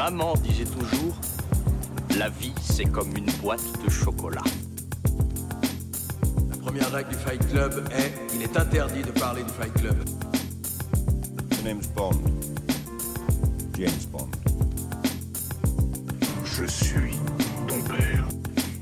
Maman disait toujours, la vie c'est comme une boîte de chocolat. La première règle du Fight Club est il est interdit de parler du Fight Club. Bond. James Bond. Je suis.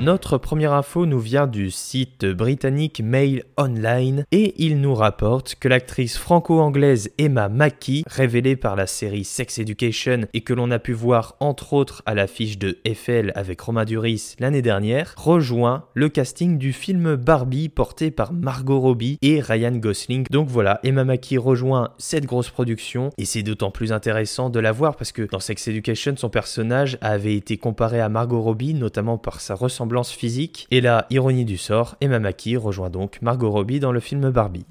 Notre première info nous vient du site britannique Mail Online et il nous rapporte que l'actrice franco-anglaise Emma Mackey, révélée par la série Sex Education et que l'on a pu voir entre autres à l'affiche de FL avec Romain Duris l'année dernière, rejoint le casting du film Barbie porté par Margot Robbie et Ryan Gosling. Donc voilà, Emma Mackey rejoint cette grosse production et c'est d'autant plus intéressant de la voir parce que dans Sex Education, son personnage avait été comparé à Margot Robbie notamment par sa ressemblance physique. Et là, ironie du sort, Emma Mackey rejoint donc Margot Robbie dans le film Barbie.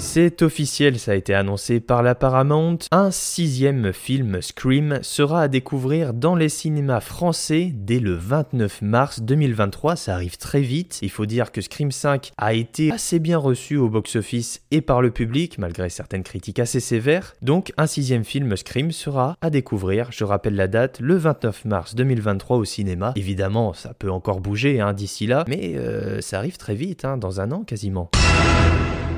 C'est officiel, ça a été annoncé par la Paramount. Un sixième film Scream sera à découvrir dans les cinémas français dès le 29 mars 2023. Ça arrive très vite. Il faut dire que Scream 5 a été assez bien reçu au box-office et par le public, malgré certaines critiques assez sévères. Donc, un sixième film Scream sera à découvrir. Je rappelle la date, le 29 mars 2023 au cinéma. Évidemment, ça peut encore bouger hein, d'ici là, mais euh, ça arrive très vite, hein, dans un an quasiment.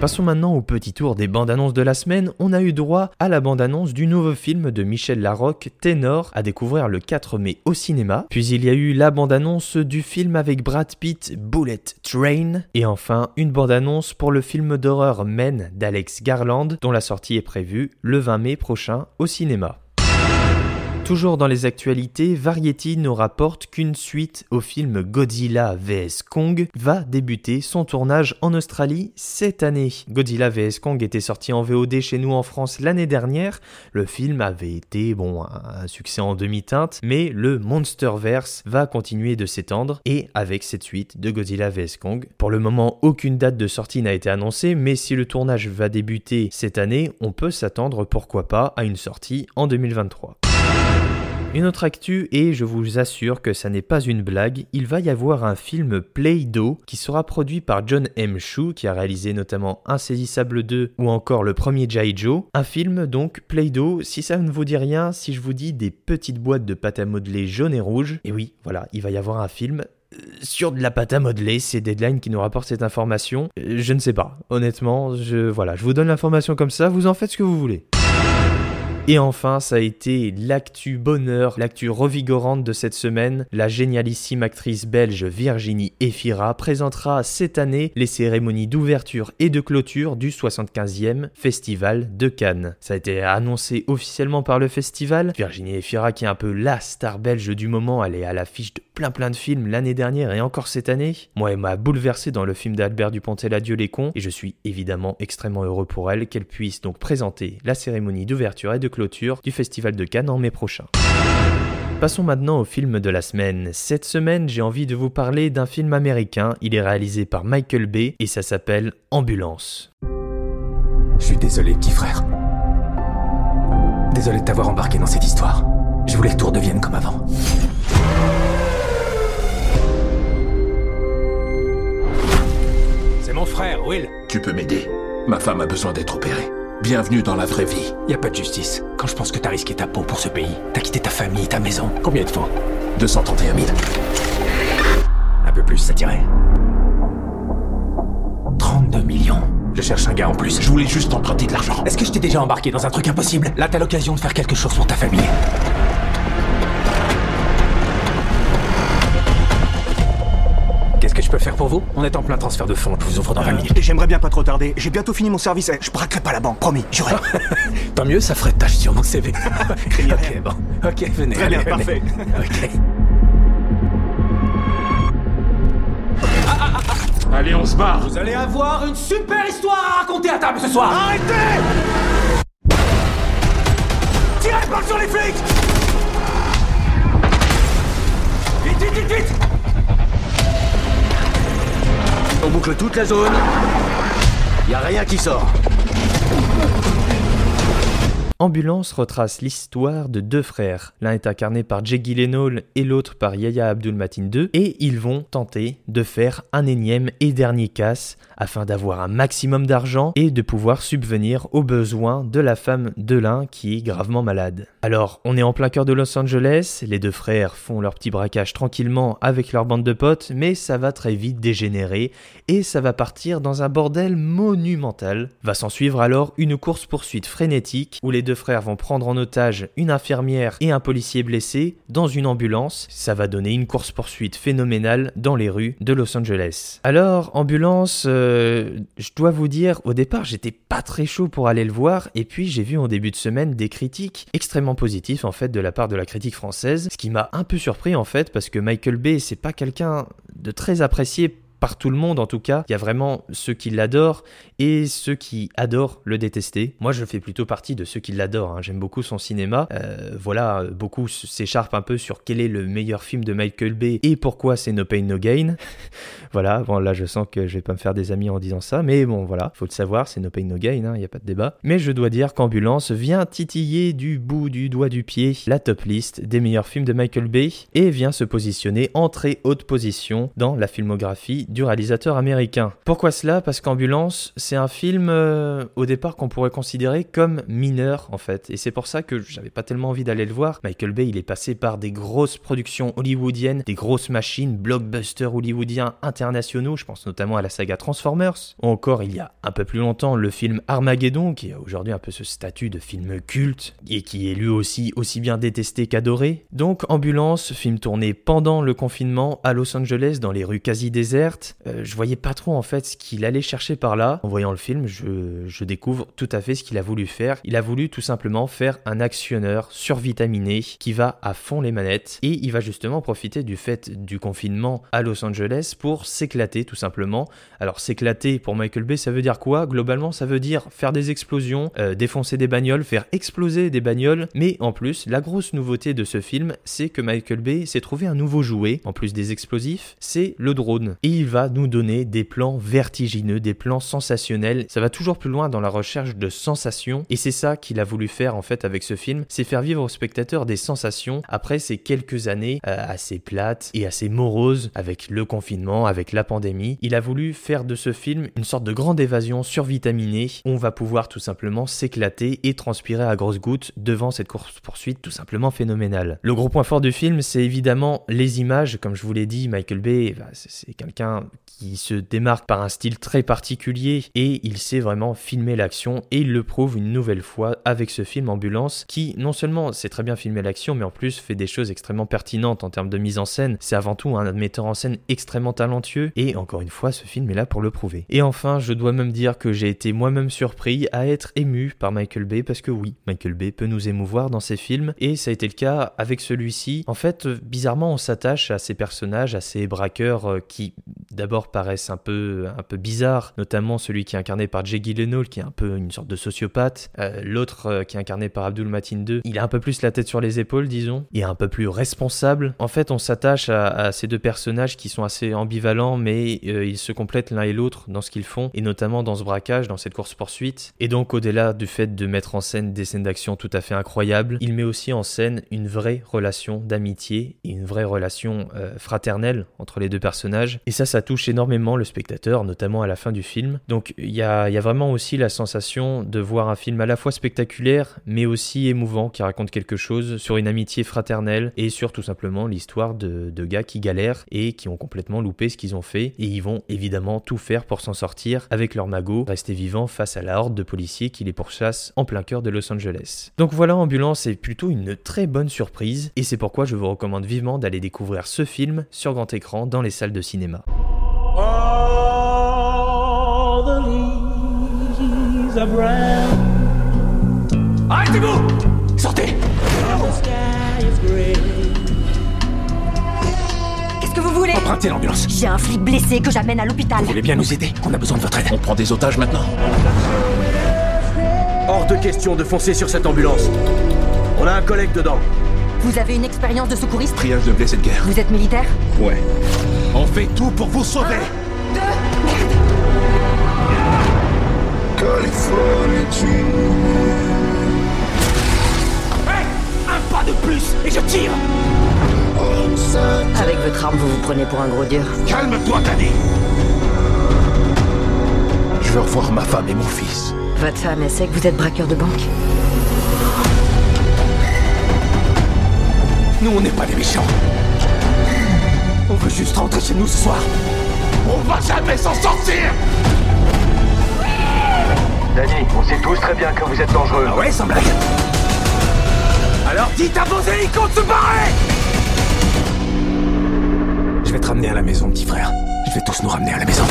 Passons maintenant au petit tour des bandes annonces de la semaine. On a eu droit à la bande annonce du nouveau film de Michel Larocque, Ténor, à découvrir le 4 mai au cinéma. Puis il y a eu la bande annonce du film avec Brad Pitt, Bullet Train. Et enfin, une bande annonce pour le film d'horreur Men d'Alex Garland, dont la sortie est prévue le 20 mai prochain au cinéma. Toujours dans les actualités, Variety nous rapporte qu'une suite au film Godzilla vs Kong va débuter son tournage en Australie cette année. Godzilla vs Kong était sorti en VOD chez nous en France l'année dernière. Le film avait été bon un succès en demi-teinte, mais le Monsterverse va continuer de s'étendre et avec cette suite de Godzilla vs Kong. Pour le moment, aucune date de sortie n'a été annoncée, mais si le tournage va débuter cette année, on peut s'attendre pourquoi pas à une sortie en 2023. Une autre actu, et je vous assure que ça n'est pas une blague, il va y avoir un film Play-Doh qui sera produit par John M. Chu, qui a réalisé notamment Insaisissable 2 ou encore le premier Jai Joe. Un film donc Play-Doh, si ça ne vous dit rien, si je vous dis des petites boîtes de pâte à modeler jaune et rouge, et oui, voilà, il va y avoir un film euh, sur de la pâte à modeler, c'est Deadline qui nous rapporte cette information. Euh, je ne sais pas, honnêtement, voilà, je vous donne l'information comme ça, vous en faites ce que vous voulez. Et enfin, ça a été l'actu bonheur, l'actu revigorante de cette semaine. La génialissime actrice belge Virginie Efira présentera cette année les cérémonies d'ouverture et de clôture du 75e Festival de Cannes. Ça a été annoncé officiellement par le festival. Virginie Efira, qui est un peu la star belge du moment, elle est à l'affiche de plein plein de films l'année dernière et encore cette année. Moi, elle m'a bouleversé dans le film d'Albert Dupontel Adieu les cons et je suis évidemment extrêmement heureux pour elle qu'elle puisse donc présenter la cérémonie d'ouverture et de clôture du Festival de Cannes en mai prochain. Passons maintenant au film de la semaine. Cette semaine, j'ai envie de vous parler d'un film américain. Il est réalisé par Michael Bay et ça s'appelle Ambulance. Je suis désolé, petit frère. Désolé de t'avoir embarqué dans cette histoire. Je voulais que tout redevienne comme avant. Will. Tu peux m'aider. Ma femme a besoin d'être opérée. Bienvenue dans la vraie vie. Y a pas de justice. Quand je pense que t'as risqué ta peau pour ce pays, t'as quitté ta famille, ta maison. Combien de fois 231 000. Un peu plus, ça tirait. 32 millions. Je cherche un gars en plus. Je voulais juste emprunter de l'argent. Est-ce que je t'ai déjà embarqué dans un truc impossible? Là, t'as l'occasion de faire quelque chose pour ta famille. Qu'est-ce que je peux faire pour vous? On est en plein transfert de fonds, je vous ouvre dans 20 minutes. J'aimerais bien pas trop tarder. J'ai bientôt fini mon service. Je braquerai pas la banque, promis, juré. Tant mieux, ça ferait tâche sur mon CV. Ok, bon. Ok, venez. Très allez, bien, venez. parfait. Ok. Allez, on se barre. Vous allez avoir une super histoire à raconter à table ce soir Arrêtez Tirez pas sur les flics Vite, vite, vite, vite On boucle toute la zone. Y a rien qui sort. Ambulance retrace l'histoire de deux frères. L'un est incarné par Jake Gyllenhaal et l'autre par Yahya Abdul Matin II, et ils vont tenter de faire un énième et dernier casse afin d'avoir un maximum d'argent et de pouvoir subvenir aux besoins de la femme de l'un qui est gravement malade. Alors, on est en plein cœur de Los Angeles, les deux frères font leur petit braquage tranquillement avec leur bande de potes, mais ça va très vite dégénérer et ça va partir dans un bordel monumental. Va s'en suivre alors une course-poursuite frénétique où les deux frères vont prendre en otage une infirmière et un policier blessé dans une ambulance. Ça va donner une course-poursuite phénoménale dans les rues de Los Angeles. Alors, ambulance, euh, je dois vous dire, au départ, j'étais pas très chaud pour aller le voir, et puis j'ai vu en début de semaine des critiques extrêmement positives en fait de la part de la critique française, ce qui m'a un peu surpris en fait, parce que Michael Bay, c'est pas quelqu'un de très apprécié par tout le monde en tout cas. Il y a vraiment ceux qui l'adorent et ceux qui adorent le détester. Moi, je fais plutôt partie de ceux qui l'adorent. hein. J'aime beaucoup son cinéma. Euh, voilà, beaucoup s'écharpent un peu sur quel est le meilleur film de Michael Bay et pourquoi c'est No Pain No Gain. voilà, bon là, je sens que je vais pas me faire des amis en disant ça, mais bon, voilà, faut le savoir, c'est No Pain No Gain, il n'y a pas de débat. Mais je dois dire qu'Ambulance vient titiller du bout du doigt du pied la top list des meilleurs films de Michael Bay et vient se positionner en très haute position dans la filmographie du réalisateur américain. Pourquoi cela? Parce qu'Ambulance, c'est un film euh, au départ qu'on pourrait considérer comme mineur en fait. Et c'est pour ça que j'avais pas tellement envie d'aller le voir. Michael Bay, il est passé par des grosses productions hollywoodiennes, des grosses machines, blockbusters hollywoodiens internationaux. Je pense notamment à la saga Transformers. Ou encore, il y a un peu plus longtemps, le film Armageddon, qui a aujourd'hui un peu ce statut de film culte et qui est lui aussi aussi bien détesté qu'adoré. Donc, Ambulance, film tourné pendant le confinement à Los Angeles dans les rues quasi désertes. Euh, je voyais pas trop en fait ce qu'il allait chercher par là. En voyant le film, je, découvre tout à fait ce qu'il a voulu faire. Il a voulu tout simplement faire un actionneur survitaminé qui va à fond les manettes et il va justement profiter du fait du confinement à Los Angeles pour s'éclater tout simplement. Alors s'éclater pour Michael Bay, ça veut dire quoi? Globalement, ça veut dire faire des explosions, euh, défoncer des bagnoles, faire exploser des bagnoles. Mais en plus, la grosse nouveauté de ce film, c'est que Michael Bay s'est trouvé un nouveau jouet, en plus des explosifs, c'est le drone. Et il va nous donner des plans vertigineux, des plans sensationnels. Ça va toujours plus loin dans la recherche de sensations. Et c'est ça qu'il a voulu faire en fait avec ce film, c'est faire vivre au spectateur des sensations après ces quelques années euh, assez plates et assez moroses avec le confinement, avec la pandémie. Il a voulu faire de ce film une sorte de grande évasion survitaminée on va pouvoir tout simplement s'éclater et transpirer à grosses gouttes devant cette course-poursuite tout simplement phénoménale. Le gros point fort du film, c'est évidemment les images. Comme je vous l'ai dit, Michael Bay, bah, c'est c'est qui se démarque par un style très particulier et il sait vraiment filmer l'action et il le prouve une nouvelle fois avec ce film Ambulance qui non seulement sait très bien filmer l'action mais en plus fait des choses extrêmement pertinentes en termes de mise en scène. C'est avant tout un metteur en scène extrêmement talentueux et encore une fois ce film est là pour le prouver. Et enfin je dois même dire que j'ai été moi-même surpris à être ému par Michael Bay parce que oui, Michael Bay peut nous émouvoir dans ses films et ça a été le cas avec celui-ci. En fait bizarrement on s'attache à ces personnages, à ces braqueurs euh, qui d'abord paraissent un peu, un peu bizarres, notamment celui qui est incarné par Jake Gyllenhaal, qui est un peu une sorte de sociopathe. Euh, L'autre euh, qui est incarné par Abdul Matin II, il a un peu plus la tête sur les épaules, disons, et un peu plus responsable. En fait, on s'attache à, ces deux personnages qui sont assez ambivalents, mais euh, ils se complètent l'un et l'autre dans ce qu'ils font, et notamment dans ce braquage, dans cette course-poursuite. Et donc, au-delà du fait de mettre en scène des scènes d'action tout à fait incroyables, il met aussi en scène une vraie relation d'amitié et une vraie relation fraternelle entre les deux personnages. Et ça, ça touche énormément le spectateur, notamment à la fin du film. Donc il y a, vraiment aussi la sensation de voir un film à la fois spectaculaire, mais aussi émouvant, qui raconte quelque chose sur une amitié fraternelle et sur tout simplement l'histoire de, de gars qui galèrent et qui ont complètement loupé ce qu'ils ont fait. Et ils vont évidemment tout faire pour s'en sortir avec leur magot, rester vivants face à la horde de policiers qui les pourchassent en plein cœur de Los Angeles. Donc voilà, Ambulance est plutôt une très bonne surprise, et c'est pourquoi je vous recommande vivement d'aller découvrir ce film sur grand écran dans les salles de cinéma. Brown. Arrêtez-vous Sortez The sky is gray. Qu'est-ce que vous voulez? Empruntez l'ambulance. J'ai un flic blessé que j'amène à l'hôpital. Vous voulez bien nous aider? On a besoin de votre aide. On prend des otages maintenant Hors de question de foncer sur cette ambulance. On a un collègue dedans. Vous avez une expérience de secouriste? Triage de blessés de guerre. Vous êtes militaire? Ouais. On fait tout pour vous sauver Deux California un pas de plus et je tire Avec votre arme, vous vous prenez pour un gros dur. Calme-toi, Danny Je veux revoir ma femme et mon fils. Votre femme, elle sait que vous êtes braqueur de banque Nous, on n'est pas des méchants. On veut juste rentrer chez nous ce soir. On va jamais s'en sortir Danny, on sait tous très bien que vous êtes dangereux. Ah ouais, sans blague Alors dites à vos hélicos de se barrer Je vais te ramener à la maison, petit frère. Je vais tous nous ramener à la maison.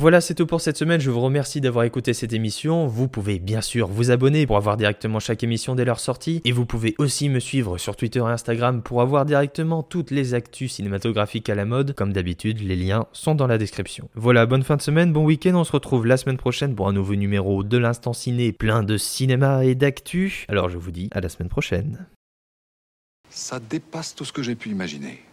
Voilà, c'est tout pour cette semaine. Je vous remercie d'avoir écouté cette émission. Vous pouvez bien sûr vous abonner pour avoir directement chaque émission dès leur sortie. Et vous pouvez aussi me suivre sur Twitter et Instagram pour avoir directement toutes les actus cinématographiques à la mode. Comme d'habitude, les liens sont dans la description. Voilà, bonne fin de semaine, bon week-end. On se retrouve la semaine prochaine pour un nouveau numéro de l'Instant Ciné plein de cinéma et d'actu. Alors je vous dis à la semaine prochaine. Ça dépasse tout ce que j'ai pu imaginer.